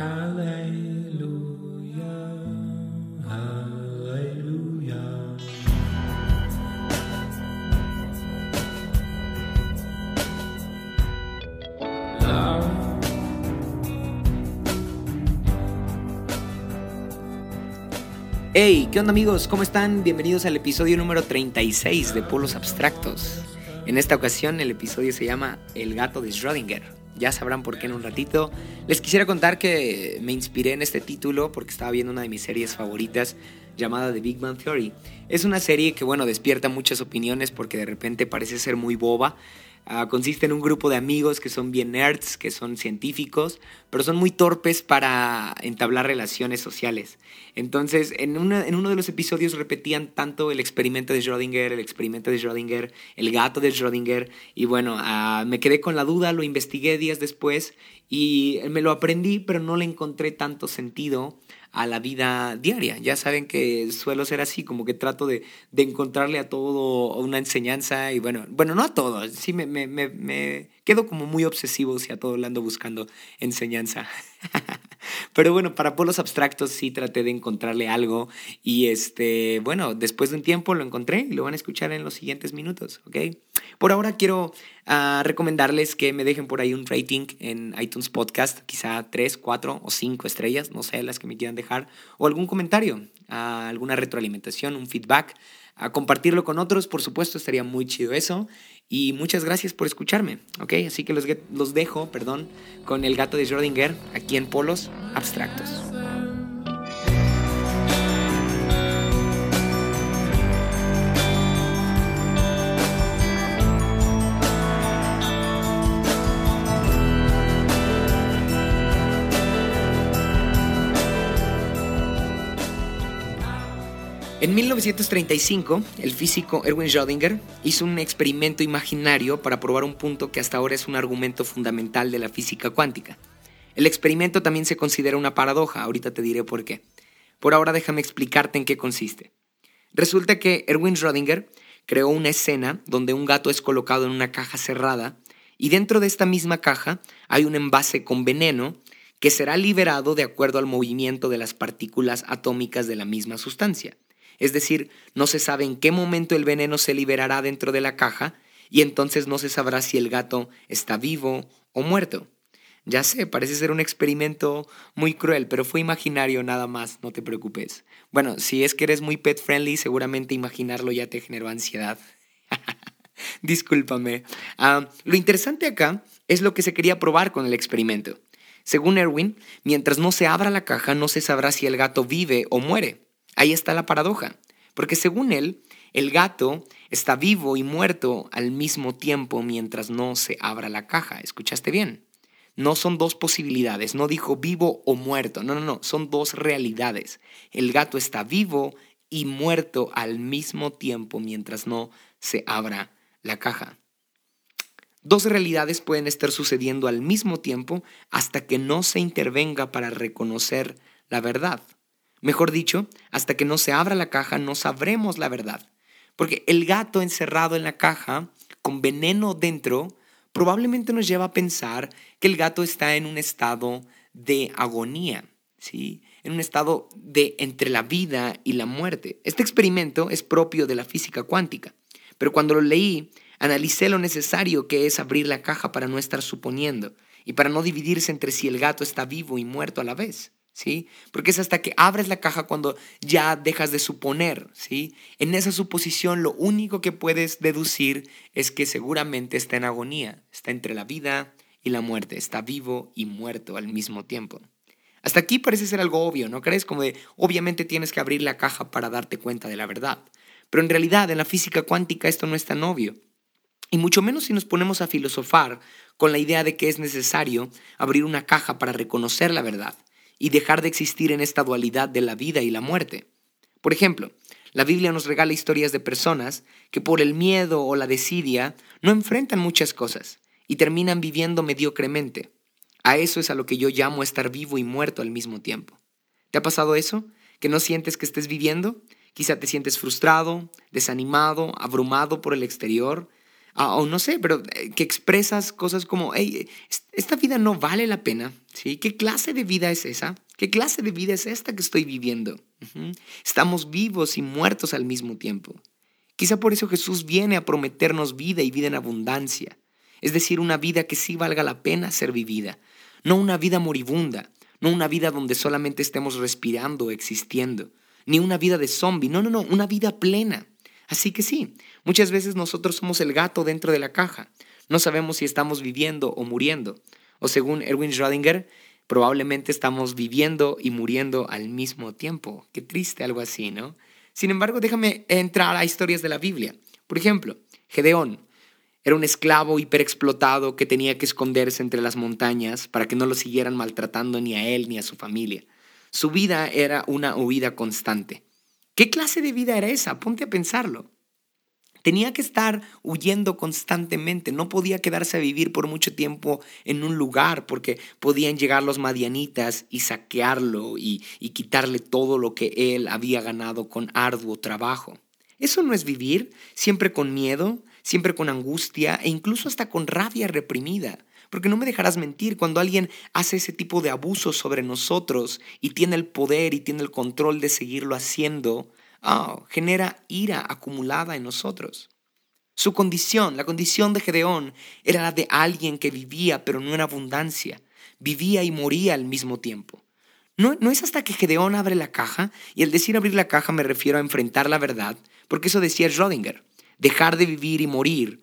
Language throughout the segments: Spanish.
Hey, ¿qué onda amigos? ¿Cómo están? Bienvenidos al episodio número 36 de Polos Abstractos. En esta ocasión el episodio se llama El gato de Schrödinger. Ya sabrán por qué en un ratito. Les quisiera contar que me inspiré en este título porque estaba viendo una de mis series favoritas llamada The Big Bang Theory. Es una serie que, bueno, despierta muchas opiniones porque de repente parece ser muy boba, Ah, consiste en un grupo de amigos que son bien nerds, que son científicos, pero son muy torpes para entablar relaciones sociales. Entonces, en, en uno de los episodios repetían tanto el experimento de Schrödinger, el experimento de Schrödinger, el gato de Schrödinger, y bueno, ah, me quedé con la duda, lo investigué días después y me lo aprendí, pero no le encontré tanto sentido a la vida diaria. Ya saben que suelo ser así, como que trato de, de encontrarle a todo una enseñanza y bueno, bueno, no a todo, sí me, me, me, quedo como muy obsesivo si a todo le ando buscando enseñanza. Pero bueno, para polos abstractos sí traté de encontrarle algo y este, bueno, después de un tiempo lo encontré y lo van a escuchar en los siguientes minutos, ¿ok? Por ahora quiero uh, recomendarles que me dejen por ahí un rating en iTunes Podcast, quizá 3, 4 o 5 estrellas, no sé, las que me quieran dejar, o algún comentario, uh, alguna retroalimentación, un feedback, a compartirlo con otros, por supuesto, estaría muy chido eso. Y muchas gracias por escucharme, ¿ok? Así que los, los dejo, perdón, con el gato de Schrödinger aquí en Polos Abstractos. En 1935, el físico Erwin Schrödinger hizo un experimento imaginario para probar un punto que hasta ahora es un argumento fundamental de la física cuántica. El experimento también se considera una paradoja, ahorita te diré por qué. Por ahora déjame explicarte en qué consiste. Resulta que Erwin Schrödinger creó una escena donde un gato es colocado en una caja cerrada y dentro de esta misma caja hay un envase con veneno que será liberado de acuerdo al movimiento de las partículas atómicas de la misma sustancia. Es decir, no se sabe en qué momento el veneno se liberará dentro de la caja y entonces no se sabrá si el gato está vivo o muerto. Ya sé, parece ser un experimento muy cruel, pero fue imaginario nada más, no te preocupes. Bueno, si es que eres muy pet friendly, seguramente imaginarlo ya te generó ansiedad. Discúlpame. Ah, lo interesante acá es lo que se quería probar con el experimento. Según Erwin, mientras no se abra la caja no se sabrá si el gato vive o muere. Ahí está la paradoja, porque según él, el gato está vivo y muerto al mismo tiempo mientras no se abra la caja. ¿Escuchaste bien? No son dos posibilidades, no dijo vivo o muerto, no, no, no, son dos realidades. El gato está vivo y muerto al mismo tiempo mientras no se abra la caja. Dos realidades pueden estar sucediendo al mismo tiempo hasta que no se intervenga para reconocer la verdad. Mejor dicho, hasta que no se abra la caja no sabremos la verdad. Porque el gato encerrado en la caja, con veneno dentro, probablemente nos lleva a pensar que el gato está en un estado de agonía, ¿sí? en un estado de entre la vida y la muerte. Este experimento es propio de la física cuántica, pero cuando lo leí, analicé lo necesario que es abrir la caja para no estar suponiendo y para no dividirse entre si el gato está vivo y muerto a la vez. ¿Sí? Porque es hasta que abres la caja cuando ya dejas de suponer, ¿sí? En esa suposición lo único que puedes deducir es que seguramente está en agonía, está entre la vida y la muerte, está vivo y muerto al mismo tiempo. Hasta aquí parece ser algo obvio, ¿no crees? Como de, obviamente tienes que abrir la caja para darte cuenta de la verdad. Pero en realidad en la física cuántica esto no es tan obvio. Y mucho menos si nos ponemos a filosofar con la idea de que es necesario abrir una caja para reconocer la verdad y dejar de existir en esta dualidad de la vida y la muerte. Por ejemplo, la Biblia nos regala historias de personas que por el miedo o la desidia no enfrentan muchas cosas y terminan viviendo mediocremente. A eso es a lo que yo llamo estar vivo y muerto al mismo tiempo. ¿Te ha pasado eso? ¿Que no sientes que estés viviendo? Quizá te sientes frustrado, desanimado, abrumado por el exterior, o no sé, pero eh, que expresas cosas como, hey, esta vida no vale la pena, ¿sí? ¿Qué clase de vida es esa? ¿Qué clase de vida es esta que estoy viviendo? Estamos vivos y muertos al mismo tiempo. Quizá por eso Jesús viene a prometernos vida y vida en abundancia, es decir, una vida que sí valga la pena ser vivida, no una vida moribunda, no una vida donde solamente estemos respirando o existiendo, ni una vida de zombie, no, no, no, una vida plena. Así que sí, muchas veces nosotros somos el gato dentro de la caja. No sabemos si estamos viviendo o muriendo. O según Erwin Schrödinger, probablemente estamos viviendo y muriendo al mismo tiempo. Qué triste algo así, ¿no? Sin embargo, déjame entrar a historias de la Biblia. Por ejemplo, Gedeón era un esclavo hiperexplotado que tenía que esconderse entre las montañas para que no lo siguieran maltratando ni a él ni a su familia. Su vida era una huida constante. ¿Qué clase de vida era esa? Ponte a pensarlo. Tenía que estar huyendo constantemente, no podía quedarse a vivir por mucho tiempo en un lugar porque podían llegar los madianitas y saquearlo y, y, quitarle todo lo que él había ganado con arduo trabajo. Eso no es vivir, siempre con miedo, siempre con angustia e incluso hasta con rabia reprimida. Porque no me dejarás mentir, cuando alguien hace ese tipo de abuso sobre nosotros y tiene el poder y tiene el control de seguirlo haciendo, oh, genera ira acumulada en nosotros. Su condición, la condición de Gedeón, era la de alguien que vivía pero no en abundancia, vivía y moría al mismo tiempo. No, no es hasta que Gedeón abre la caja, y al decir abrir la caja me refiero a enfrentar la verdad, porque eso decía Schrödinger, dejar de vivir y morir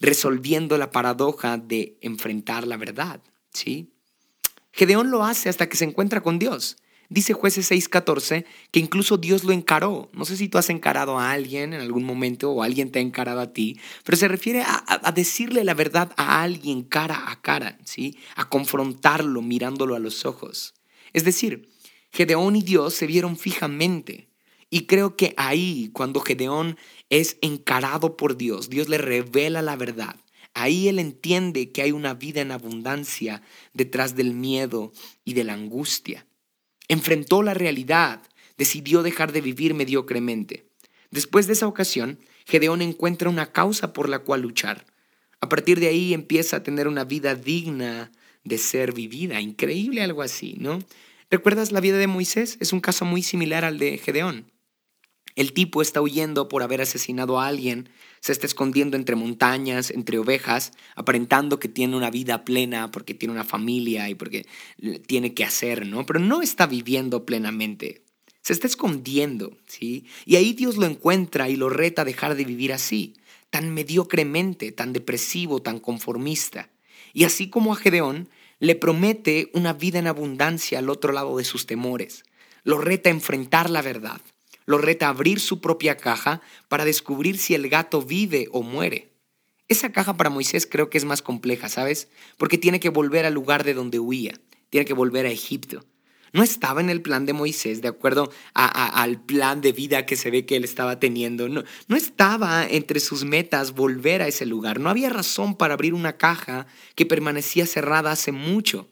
resolviendo la paradoja de enfrentar la verdad, ¿sí? Gedeón lo hace hasta que se encuentra con Dios. Dice jueces 6:14 que incluso Dios lo encaró. No sé si tú has encarado a alguien en algún momento o alguien te ha encarado a ti, pero se refiere a, decirle la verdad a alguien cara a cara, ¿sí? A confrontarlo mirándolo a los ojos. Es decir, Gedeón y Dios se vieron fijamente. Y creo que ahí, cuando Gedeón es encarado por Dios, Dios le revela la verdad. Ahí él entiende que hay una vida en abundancia detrás del miedo y de la angustia. Enfrentó la realidad, decidió dejar de vivir mediocremente. Después de esa ocasión, Gedeón encuentra una causa por la cual luchar. A partir de ahí empieza a tener una vida digna de ser vivida. Increíble algo así, ¿no? ¿Recuerdas la vida de Moisés? Es un caso muy similar al de Gedeón. El tipo está huyendo por haber asesinado a alguien, se está escondiendo entre montañas, entre ovejas, aparentando que tiene una vida plena porque tiene una familia y porque tiene que hacer, ¿no? Pero no está viviendo plenamente. Se está escondiendo, ¿sí? Y ahí Dios lo encuentra y lo reta a dejar de vivir así, tan mediocremente, tan depresivo, tan conformista. Y así como a Gedeón, le promete una vida en abundancia al otro lado de sus temores. Lo reta a enfrentar la verdad lo reta a abrir su propia caja para descubrir si el gato vive o muere. Esa caja para Moisés creo que es más compleja, ¿sabes? Porque tiene que volver al lugar de donde huía, tiene que volver a Egipto. No estaba en el plan de Moisés, de acuerdo al plan de vida que se ve que él estaba teniendo. No, no estaba entre sus metas volver a ese lugar. No había razón para abrir una caja que permanecía cerrada hace mucho.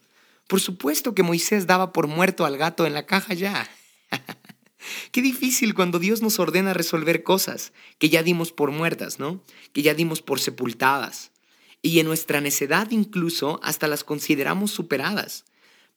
Por supuesto que Moisés daba por muerto al gato en la caja ya. Qué difícil cuando Dios nos ordena resolver cosas que ya dimos por muertas, ¿no? Que ya dimos por sepultadas. Y en nuestra necedad incluso hasta las consideramos superadas.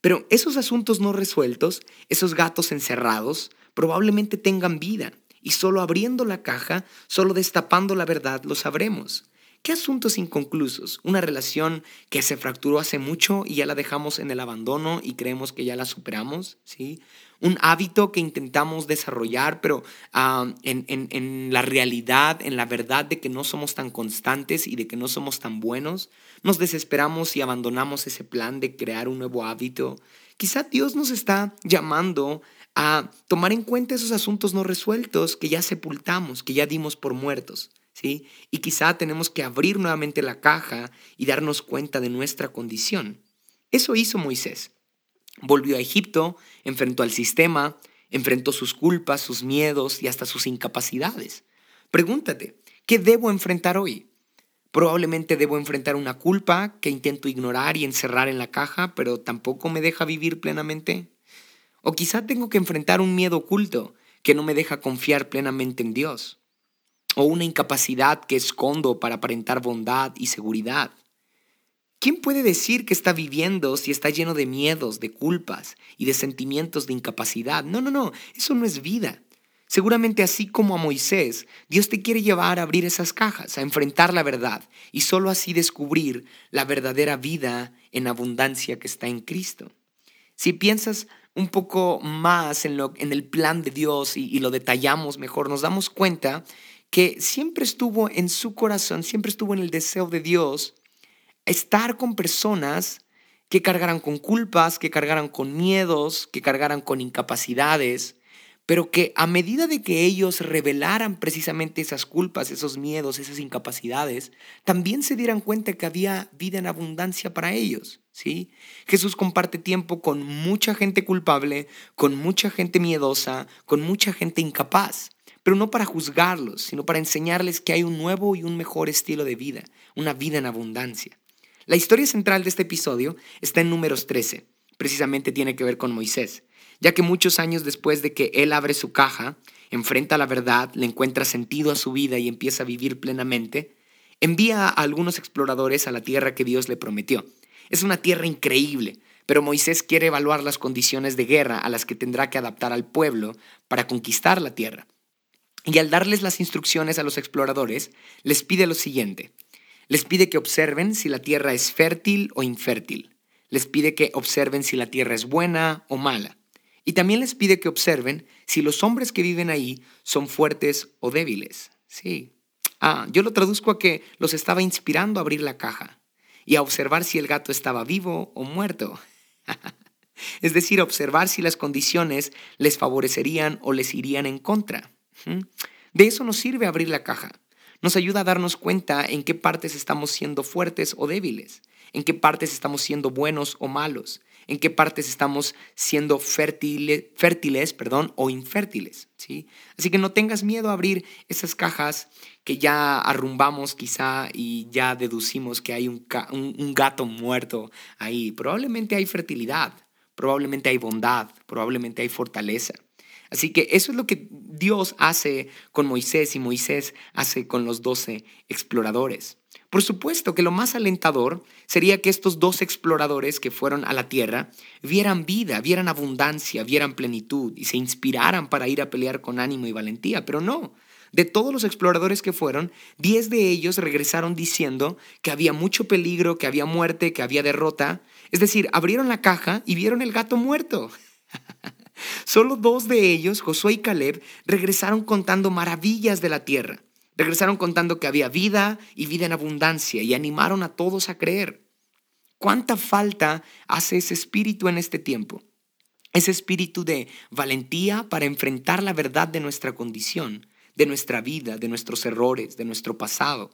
Pero esos asuntos no resueltos, esos gatos encerrados, probablemente tengan vida. Y solo abriendo la caja, solo destapando la verdad, lo sabremos. ¿Qué asuntos inconclusos? Una relación que se fracturó hace mucho y ya la dejamos en el abandono y creemos que ya la superamos, ¿sí? Un hábito que intentamos desarrollar, pero ah, en, en la realidad, en la verdad de que no somos tan constantes y de que no somos tan buenos, nos desesperamos y abandonamos ese plan de crear un nuevo hábito. Quizá Dios nos está llamando a tomar en cuenta esos asuntos no resueltos que ya sepultamos, que ya dimos por muertos. ¿Sí? Y quizá tenemos que abrir nuevamente la caja y darnos cuenta de nuestra condición. Eso hizo Moisés. Volvió a Egipto, enfrentó al sistema, enfrentó sus culpas, sus miedos y hasta sus incapacidades. Pregúntate, ¿qué debo enfrentar hoy? Probablemente debo enfrentar una culpa que intento ignorar y encerrar en la caja, pero tampoco me deja vivir plenamente. O quizá tengo que enfrentar un miedo oculto que no me deja confiar plenamente en Dios. O una incapacidad que escondo para aparentar bondad y seguridad. ¿Quién puede decir que está viviendo si está lleno de miedos, de culpas y de sentimientos de incapacidad? No, no, no, eso no es vida. Seguramente así como a Moisés, Dios te quiere llevar a abrir esas cajas, a enfrentar la verdad y solo así descubrir la verdadera vida en abundancia que está en Cristo. Si piensas un poco más en, lo, en el plan de Dios y, y lo detallamos mejor, nos damos cuenta que siempre estuvo en su corazón, siempre estuvo en el deseo de Dios estar con personas que cargaran con culpas, que cargaran con miedos, que cargaran con incapacidades, pero que a medida de que ellos revelaran precisamente esas culpas, esos miedos, esas incapacidades, también se dieran cuenta que había vida en abundancia para ellos, ¿sí? Jesús comparte tiempo con mucha gente culpable, con mucha gente miedosa, con mucha gente incapaz, pero no para juzgarlos, sino para enseñarles que hay un nuevo y un mejor estilo de vida, una vida en abundancia. La historia central de este episodio está en números 13, precisamente tiene que ver con Moisés ya que muchos años después de que él abre su caja, enfrenta la verdad, le encuentra sentido a su vida y empieza a vivir plenamente, envía a algunos exploradores a la tierra que Dios le prometió. Es una tierra increíble, pero Moisés quiere evaluar las condiciones de guerra a las que tendrá que adaptar al pueblo para conquistar la tierra. Y al darles las instrucciones a los exploradores, les pide lo siguiente. Les pide que observen si la tierra es fértil o infértil. Les pide que observen si la tierra es buena o mala. Y también les pide que observen si los hombres que viven ahí son fuertes o débiles. Sí. Ah, yo lo traduzco a que los estaba inspirando a abrir la caja y a observar si el gato estaba vivo o muerto. es decir, observar si las condiciones les favorecerían o les irían en contra. De eso nos sirve abrir la caja. Nos ayuda a darnos cuenta en qué partes estamos siendo fuertes o débiles, en qué partes estamos siendo buenos o malos, en qué partes estamos siendo fértiles, fértiles perdón, o infértiles. ¿sí? Así que no tengas miedo a abrir esas cajas que ya arrumbamos quizá y ya deducimos que hay un, un gato muerto ahí. Probablemente hay fertilidad, probablemente hay bondad, probablemente hay fortaleza. Así que eso es lo que Dios hace con Moisés y Moisés hace con los doce exploradores. Por supuesto que lo más alentador sería que estos dos exploradores que fueron a la Tierra vieran vida, vieran abundancia, vieran plenitud y se inspiraran para ir a pelear con ánimo y valentía, pero no. De todos los exploradores que fueron, diez de ellos regresaron diciendo que había mucho peligro, que había muerte, que había derrota. Es decir, abrieron la caja y vieron el gato muerto. Solo dos de ellos, Josué y Caleb, regresaron contando maravillas de la tierra. Regresaron contando que había vida y vida en abundancia y animaron a todos a creer. ¿Cuánta falta hace ese espíritu en este tiempo? Ese espíritu de valentía para enfrentar la verdad de nuestra condición, de nuestra vida, de nuestros errores, de nuestro pasado,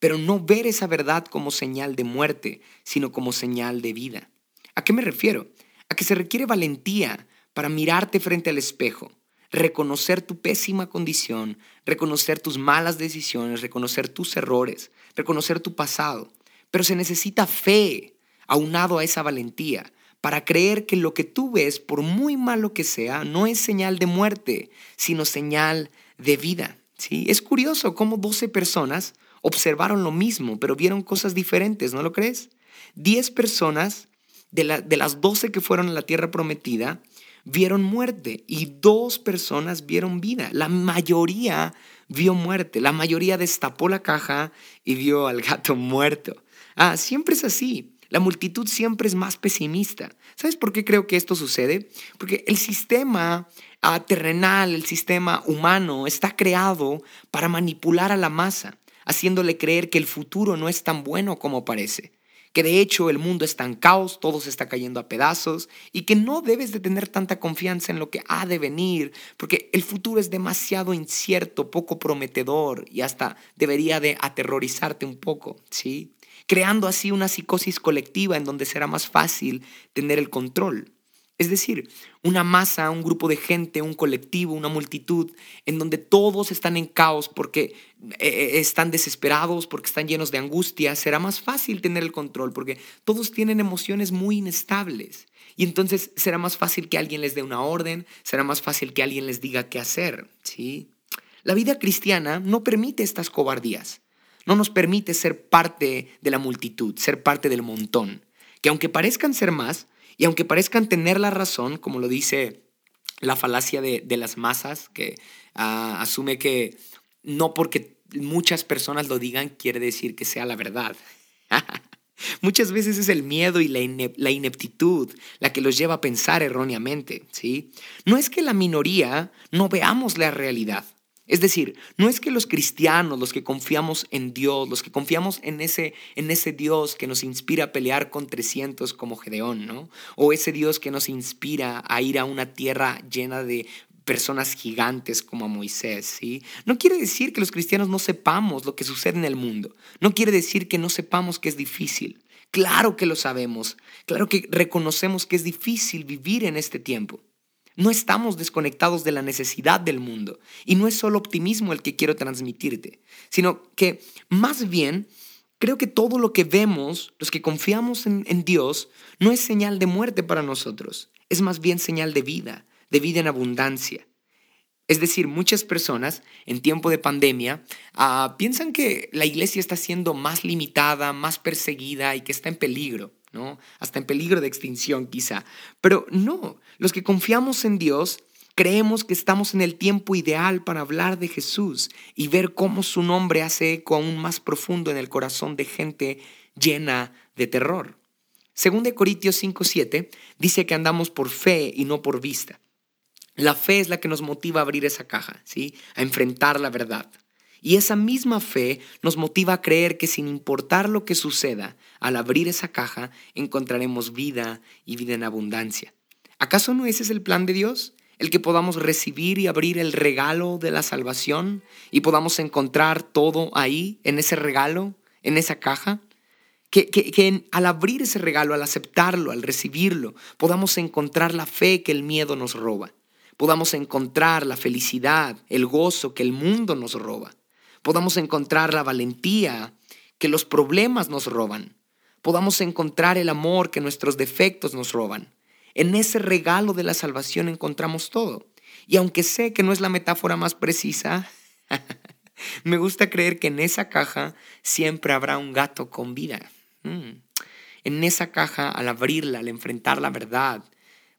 pero no ver esa verdad como señal de muerte, sino como señal de vida. ¿A qué me refiero? A que se requiere valentía para mirarte frente al espejo, reconocer tu pésima condición, reconocer tus malas decisiones, reconocer tus errores, reconocer tu pasado. Pero se necesita fe aunado a esa valentía para creer que lo que tú ves, por muy malo que sea, no es señal de muerte, sino señal de vida. ¿sí? Es curioso cómo 12 personas observaron lo mismo, pero vieron cosas diferentes, ¿no lo crees? 10 personas de, de las 12 que fueron a la tierra prometida vieron muerte y dos personas vieron vida. La mayoría vio muerte. La mayoría destapó la caja y vio al gato muerto. Ah, siempre es así. La multitud siempre es más pesimista. ¿Sabes por qué creo que esto sucede? Porque el sistema ah, terrenal, el sistema humano está creado para manipular a la masa, haciéndole creer que el futuro no es tan bueno como parece que de hecho el mundo está en caos, todo se está cayendo a pedazos y que no debes de tener tanta confianza en lo que ha de venir, porque el futuro es demasiado incierto, poco prometedor y hasta debería de aterrorizarte un poco, ¿sí? Creando así una psicosis colectiva en donde será más fácil tener el control. Es decir, una masa, un grupo de gente, un colectivo, una multitud, en donde todos están en caos porque eh, eh, están desesperados, porque están llenos de angustia, será más fácil tener el control porque todos tienen emociones muy inestables. Y entonces será más fácil que alguien les dé una orden, será más fácil que alguien les diga qué hacer, ¿sí? La vida cristiana no permite estas cobardías. No nos permite ser parte de la multitud, ser parte del montón. Que aunque parezcan ser más, y aunque parezcan tener la razón, como lo dice la falacia de, las masas, que ah, asume que no porque muchas personas lo digan quiere decir que sea la verdad. Muchas veces es el miedo y la, la, ineptitud la que los lleva a pensar erróneamente, ¿sí? No es que la minoría no veamos la realidad. Es decir, no es que los cristianos, los que confiamos en Dios, los que confiamos en ese, en ese Dios que nos inspira a pelear con 300 como Gedeón, ¿no? O ese Dios que nos inspira a ir a una tierra llena de personas gigantes como a Moisés, ¿sí? No quiere decir que los cristianos no sepamos lo que sucede en el mundo. No quiere decir que no sepamos que es difícil. Claro que lo sabemos. Claro que reconocemos que es difícil vivir en este tiempo. No estamos desconectados de la necesidad del mundo. Y no es solo optimismo el que quiero transmitirte, sino que más bien creo que todo lo que vemos, los que confiamos en, Dios, no es señal de muerte para nosotros. Es más bien señal de vida, de vida en abundancia. Es decir, muchas personas en tiempo de pandemia ah, piensan que la iglesia está siendo más limitada, más perseguida y que está en peligro, ¿no? Hasta en peligro de extinción quizá. Pero no, los que confiamos en Dios creemos que estamos en el tiempo ideal para hablar de Jesús y ver cómo su nombre hace eco aún más profundo en el corazón de gente llena de terror. Según de Corintios 5:7 dice que andamos por fe y no por vista. La fe es la que nos motiva a abrir esa caja, ¿sí? A enfrentar la verdad. Y esa misma fe nos motiva a creer que sin importar lo que suceda, al abrir esa caja encontraremos vida y vida en abundancia. ¿Acaso no ese es el plan de Dios? El que podamos recibir y abrir el regalo de la salvación y podamos encontrar todo ahí, en ese regalo, en esa caja. Que, que, al abrir ese regalo, al aceptarlo, al recibirlo, podamos encontrar la fe que el miedo nos roba podamos encontrar la felicidad, el gozo que el mundo nos roba, podamos encontrar la valentía que los problemas nos roban, podamos encontrar el amor que nuestros defectos nos roban. En ese regalo de la salvación encontramos todo. Y aunque sé que no es la metáfora más precisa, me gusta creer que en esa caja siempre habrá un gato con vida. Mm. En esa caja, al abrirla, al enfrentar la verdad,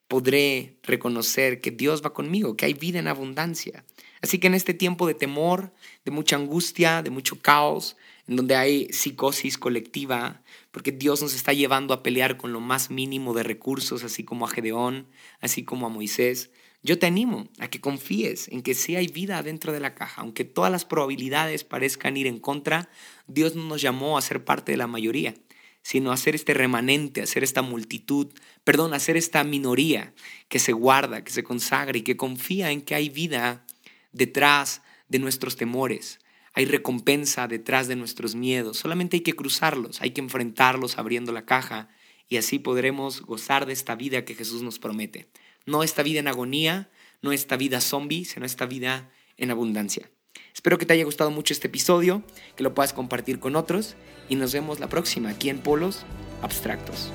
podré reconocer que Dios va conmigo, que hay vida en abundancia. Así que en este tiempo de temor, de mucha angustia, de mucho caos, en donde hay psicosis colectiva, porque Dios nos está llevando a pelear con lo más mínimo de recursos, así como a Gedeón, así como a Moisés, yo te animo a que confíes en que sí hay vida dentro de la caja, aunque todas las probabilidades parezcan ir en contra, Dios no nos llamó a ser parte de la mayoría sino hacer este remanente, hacer esta multitud, perdón, hacer esta minoría que se guarda, que se consagra y que confía en que hay vida detrás de nuestros temores. Hay recompensa detrás de nuestros miedos. Solamente hay que cruzarlos, hay que enfrentarlos abriendo la caja y así podremos gozar de esta vida que Jesús nos promete. No esta vida en agonía, no esta vida zombie, sino esta vida en abundancia. Espero que te haya gustado mucho este episodio, que lo puedas compartir con otros y nos vemos la próxima aquí en Polos Abstractos.